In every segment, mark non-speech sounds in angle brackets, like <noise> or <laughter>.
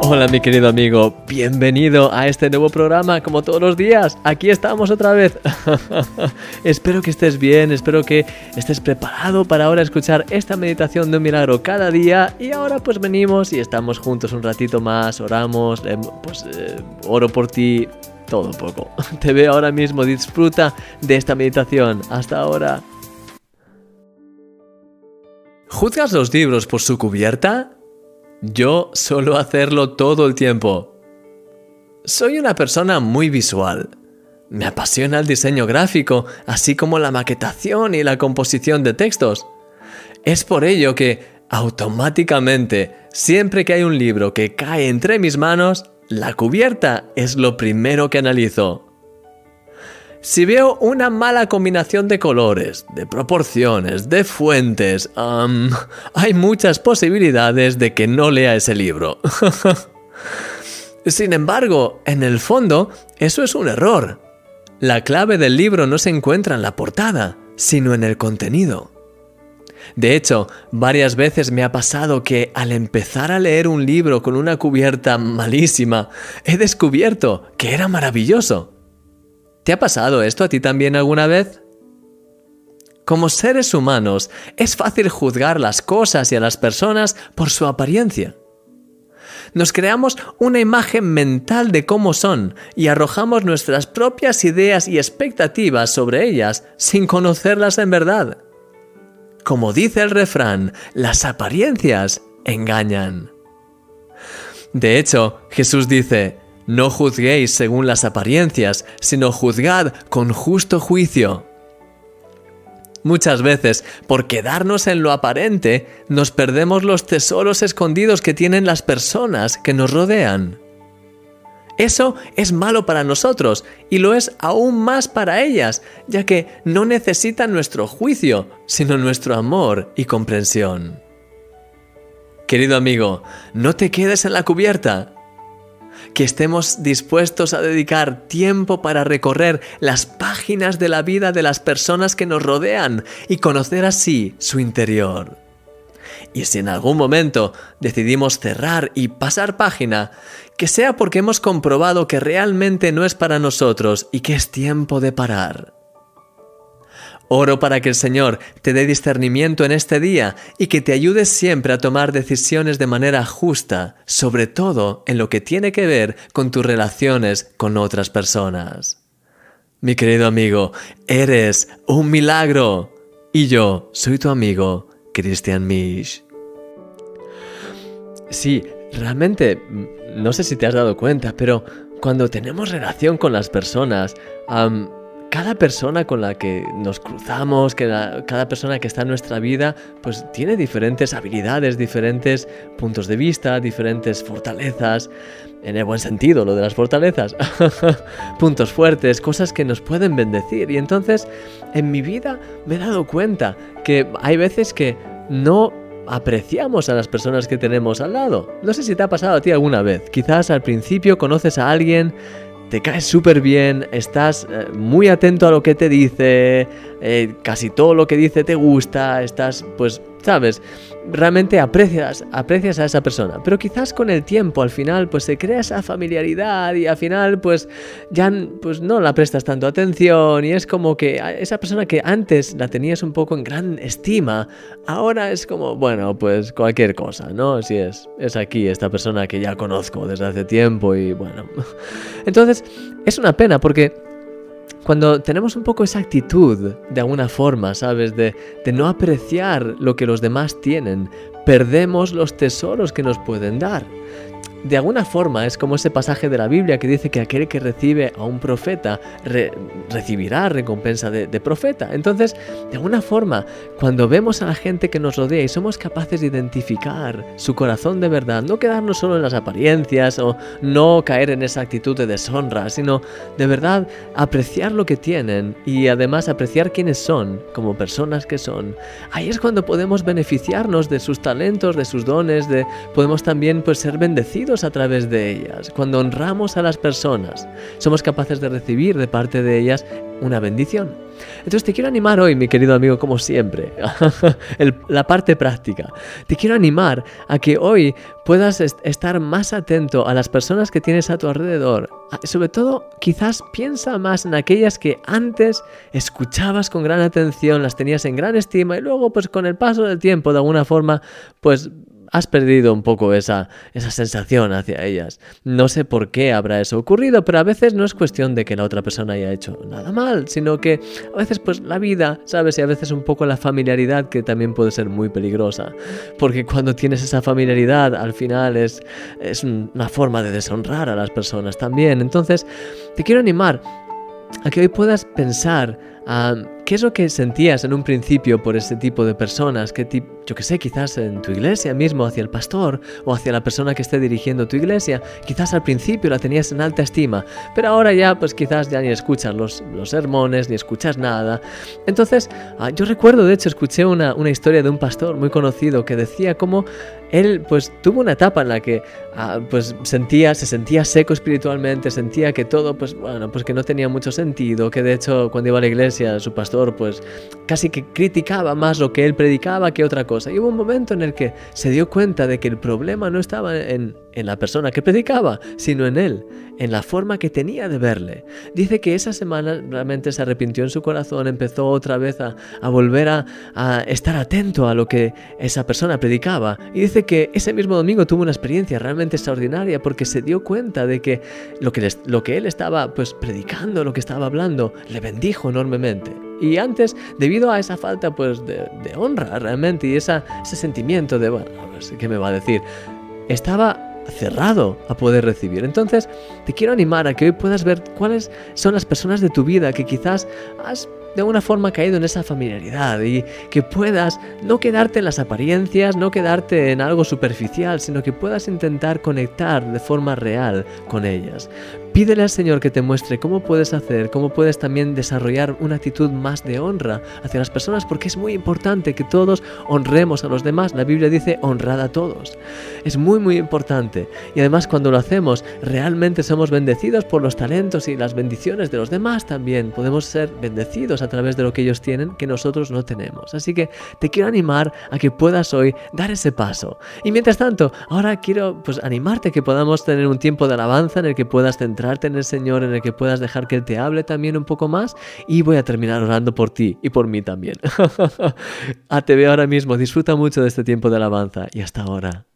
Hola mi querido amigo, bienvenido a este nuevo programa como todos los días. Aquí estamos otra vez. <laughs> espero que estés bien, espero que estés preparado para ahora escuchar esta meditación de un milagro cada día. Y ahora pues venimos y estamos juntos un ratito más, oramos, eh, pues eh, oro por ti, todo poco. <laughs> Te veo ahora mismo, disfruta de esta meditación. Hasta ahora. ¿Juzgas los libros por su cubierta? Yo suelo hacerlo todo el tiempo. Soy una persona muy visual. Me apasiona el diseño gráfico, así como la maquetación y la composición de textos. Es por ello que, automáticamente, siempre que hay un libro que cae entre mis manos, la cubierta es lo primero que analizo. Si veo una mala combinación de colores, de proporciones, de fuentes, hay muchas posibilidades de que no lea ese libro. <laughs> Sin embargo, en el fondo, eso es un error. La clave del libro no se encuentra en la portada, sino en el contenido. De hecho, varias veces me ha pasado que al empezar a leer un libro con una cubierta malísima, he descubierto que era maravilloso. ¿Te ha pasado esto a ti también alguna vez? Como seres humanos, es fácil juzgar las cosas y a las personas por su apariencia. Nos creamos una imagen mental de cómo son y arrojamos nuestras propias ideas y expectativas sobre ellas sin conocerlas en verdad. Como dice el refrán, las apariencias engañan. De hecho, Jesús dice, no juzguéis según las apariencias, sino juzgad con justo juicio. Muchas veces, por quedarnos en lo aparente, nos perdemos los tesoros escondidos que tienen las personas que nos rodean. Eso es malo para nosotros y lo es aún más para ellas, ya que no necesitan nuestro juicio, sino nuestro amor y comprensión. Querido amigo, no te quedes en la cubierta, que estemos dispuestos a dedicar tiempo para recorrer las páginas de la vida de las personas que nos rodean y conocer así su interior. Y si en algún momento decidimos cerrar y pasar página, que sea porque hemos comprobado que realmente no es para nosotros y que es tiempo de parar. Oro para que el Señor te dé discernimiento en este día y que te ayude siempre a tomar decisiones de manera justa, sobre todo en lo que tiene que ver con tus relaciones con otras personas. Mi querido amigo, eres un milagro. Y yo soy tu amigo, Christian Misch. Sí, realmente, no sé si te has dado cuenta, pero cuando tenemos relación con las personas, cada persona con la que nos cruzamos, que cada persona que está en nuestra vida, pues tiene diferentes habilidades, diferentes puntos de vista, diferentes fortalezas, en el buen sentido, lo de las fortalezas, <laughs> puntos fuertes, cosas que nos pueden bendecir. Y entonces, en mi vida me he dado cuenta que hay veces que no apreciamos a las personas que tenemos al lado. No sé si te ha pasado a ti alguna vez. Quizás al principio conoces a alguien te caes súper bien, estás eh, muy atento a lo que te dice, eh, casi todo lo que dice te gusta, estás pues ¿sabes? Realmente aprecias, aprecias a esa persona, pero quizás con el tiempo al final pues se crea esa familiaridad y al final pues ya pues no la prestas tanto atención y es como que esa persona que antes la tenías un poco en gran estima, ahora es como, bueno, pues cualquier cosa, ¿no? Si es, es aquí esta persona que ya conozco desde hace tiempo y bueno. <laughs> Entonces, es una pena porque cuando tenemos un poco esa actitud, de alguna forma, ¿sabes? De, de, no apreciar lo que los demás tienen, perdemos los tesoros que nos pueden dar de alguna forma es como ese pasaje de la Biblia que dice que aquel que recibe a un profeta recibirá recompensa de, profeta. Entonces, de alguna forma, cuando vemos a la gente que nos rodea y somos capaces de identificar su corazón de verdad, no quedarnos solo en las apariencias o no caer en esa actitud de deshonra, sino de verdad apreciar lo que tienen y además apreciar quiénes son como personas que son, ahí es cuando podemos beneficiarnos de sus talentos, de sus dones, de podemos también pues ser bendecidos bendecidos a través de ellas. Cuando honramos a las personas, somos capaces de recibir de parte de ellas una bendición. Entonces te quiero animar hoy, mi querido amigo, como siempre, <laughs> la parte práctica. Te quiero animar a que hoy puedas estar más atento a las personas que tienes a tu alrededor. Sobre todo, quizás piensa más en aquellas que antes escuchabas con gran atención, las tenías en gran estima y luego, pues con el paso del tiempo, de alguna forma, pues has perdido un poco esa, esa sensación hacia ellas. No sé por qué habrá eso ocurrido, pero a veces no es cuestión de que la otra persona haya hecho nada mal, sino que a veces pues la vida, ¿sabes? Y a veces un poco la familiaridad que también puede ser muy peligrosa. Porque cuando tienes esa familiaridad, al final es, es una forma de deshonrar a las personas también. Entonces, te quiero animar a que hoy puedas pensar a ¿Qué es lo que sentías en un principio por ese tipo de personas? ¿Qué tipo, yo que sé, quizás en tu iglesia mismo, hacia el pastor o hacia la persona que esté dirigiendo tu iglesia? Quizás al principio la tenías en alta estima, pero ahora ya, pues quizás ya ni escuchas los, los sermones, ni escuchas nada. Entonces, ah, yo recuerdo, de hecho, escuché una, una historia de un pastor muy conocido que decía cómo él pues tuvo una etapa en la que ah, pues sentía, se sentía seco espiritualmente, sentía que todo pues bueno, pues que no tenía mucho sentido, que de hecho cuando iba a la iglesia su pastor pues casi que criticaba más lo que él predicaba que otra cosa. Y hubo un momento en el que se dio cuenta de que el problema no estaba en, en la persona que predicaba, sino en él, en la forma que tenía de verle. Dice que esa semana realmente se arrepintió en su corazón, empezó otra vez a, volver a, estar atento a lo que esa persona predicaba. Y dice que ese mismo domingo tuvo una experiencia realmente extraordinaria porque se dio cuenta de que lo que, lo que él estaba pues predicando, lo que estaba hablando, le bendijo enormemente. Y antes, debido a esa falta pues de, honra realmente y ese sentimiento de, bueno, ¿qué me va a decir? Estaba cerrado a poder recibir. Entonces, te quiero animar a que hoy puedas ver cuáles son las personas de tu vida que quizás has de alguna forma caído en esa familiaridad y que puedas no quedarte en las apariencias, no quedarte en algo superficial, sino que puedas intentar conectar de forma real con ellas. Pídele al Señor que te muestre cómo puedes hacer, cómo puedes también desarrollar una actitud más de honra hacia las personas, porque es muy importante que todos honremos a los demás. La Biblia dice honrad a todos. Es muy, muy importante. Y además cuando lo hacemos, realmente somos bendecidos por los talentos y las bendiciones de los demás también. Podemos ser bendecidos a través de lo que ellos tienen que nosotros no tenemos. Así que te quiero animar a que puedas hoy dar ese paso. Y mientras tanto, ahora quiero pues animarte a que podamos tener un tiempo de alabanza en el que puedas centrar en el Señor, en el que puedas dejar que Él te hable también un poco más. Y voy a terminar orando por ti y por mí también. <laughs> ah, te veo ahora mismo. Disfruta mucho de este tiempo de alabanza y hasta ahora.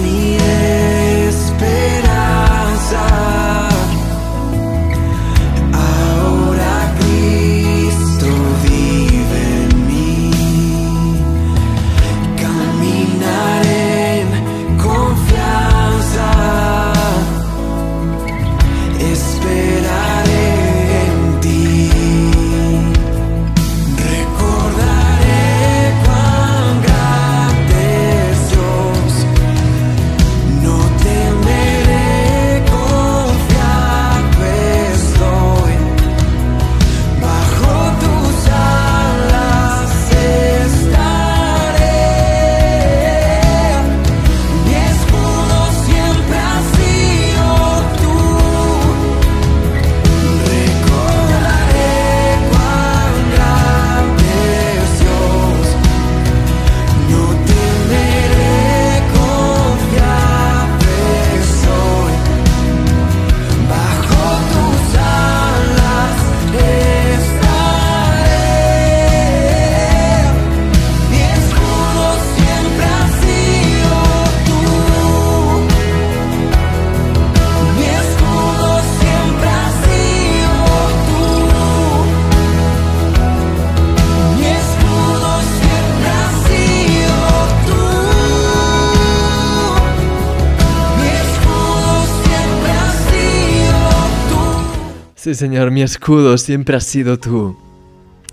me. Yeah. Sí, Señor, mi escudo siempre has sido tú.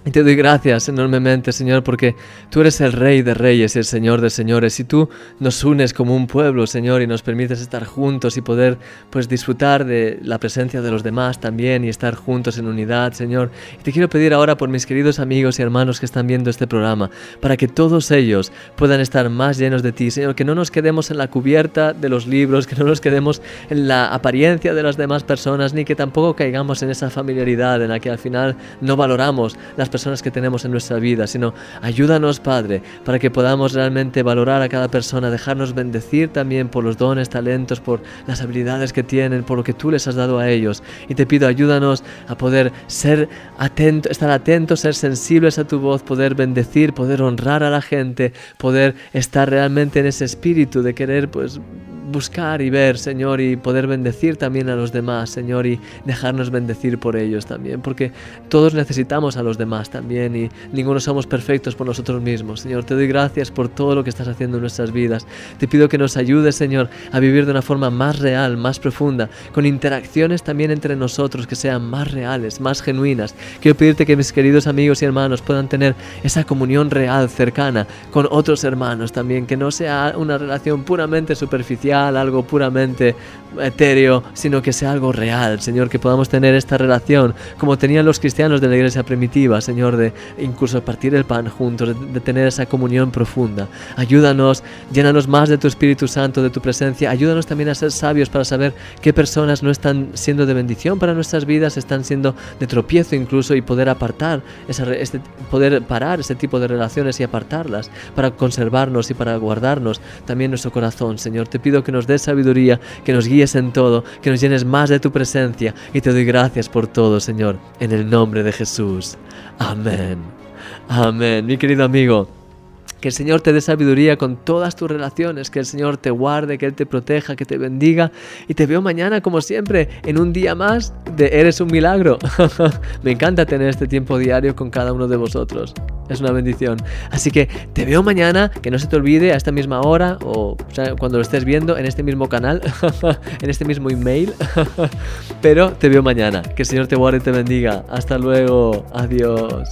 Y te doy gracias enormemente, Señor, porque tú eres el Rey de Reyes y el Señor de Señores. Y tú nos unes como un pueblo, Señor, y nos permites estar juntos y poder pues disfrutar de la presencia de los demás también y estar juntos en unidad, Señor. Y te quiero pedir ahora por mis queridos amigos y hermanos que están viendo este programa, para que todos ellos puedan estar más llenos de ti, Señor, que no nos quedemos en la cubierta de los libros, que no nos quedemos en la apariencia de las demás personas, ni que tampoco caigamos en esa familiaridad en la que al final no valoramos las personas personas que tenemos en nuestra vida, sino ayúdanos, Padre, para que podamos realmente valorar a cada persona, dejarnos bendecir también por los dones, talentos, por las habilidades que tienen, por lo que tú les has dado a ellos. Y te pido, ayúdanos a poder ser atentos, estar atentos, ser sensibles a tu voz, poder bendecir, poder honrar a la gente, poder estar realmente en ese espíritu de querer, pues, buscar y ver, Señor, y poder bendecir también a los demás, Señor, y dejarnos bendecir por ellos también, porque todos necesitamos a los demás también y ninguno somos perfectos por nosotros mismos. Señor, te doy gracias por todo lo que estás haciendo en nuestras vidas. Te pido que nos ayudes, Señor, a vivir de una forma más real, más profunda, con interacciones también entre nosotros que sean más reales, más genuinas. Quiero pedirte que mis queridos amigos y hermanos puedan tener esa comunión real, cercana, con otros hermanos también, que no sea una relación puramente superficial, algo puramente etéreo, sino que sea algo real, Señor, que podamos tener esta relación como tenían los cristianos de la iglesia primitiva, Señor, de incluso partir el pan juntos, de, tener esa comunión profunda. Ayúdanos, llénanos más de tu Espíritu Santo, de tu presencia, ayúdanos también a ser sabios para saber qué personas no están siendo de bendición para nuestras vidas, están siendo de tropiezo incluso y poder apartar, este, poder parar ese tipo de relaciones y apartarlas para conservarnos y para guardarnos también nuestro corazón, Señor. Te pido que nos des sabiduría, que nos guíes en todo, que nos llenes más de tu presencia y te doy gracias por todo, Señor, en el nombre de Jesús. Amén. Amén. Mi querido amigo. Que el Señor te dé sabiduría con todas tus relaciones, que el Señor te guarde, que Él te proteja, que te bendiga. Y te veo mañana, como siempre, en un día más de Eres un Milagro. <laughs> Me encanta tener este tiempo diario con cada uno de vosotros. Es una bendición. Así que te veo mañana, que no se te olvide a esta misma hora o, cuando lo estés viendo en este mismo canal, <laughs> en este mismo email. <laughs> Pero te veo mañana. Que el Señor te guarde y te bendiga. Hasta luego. Adiós.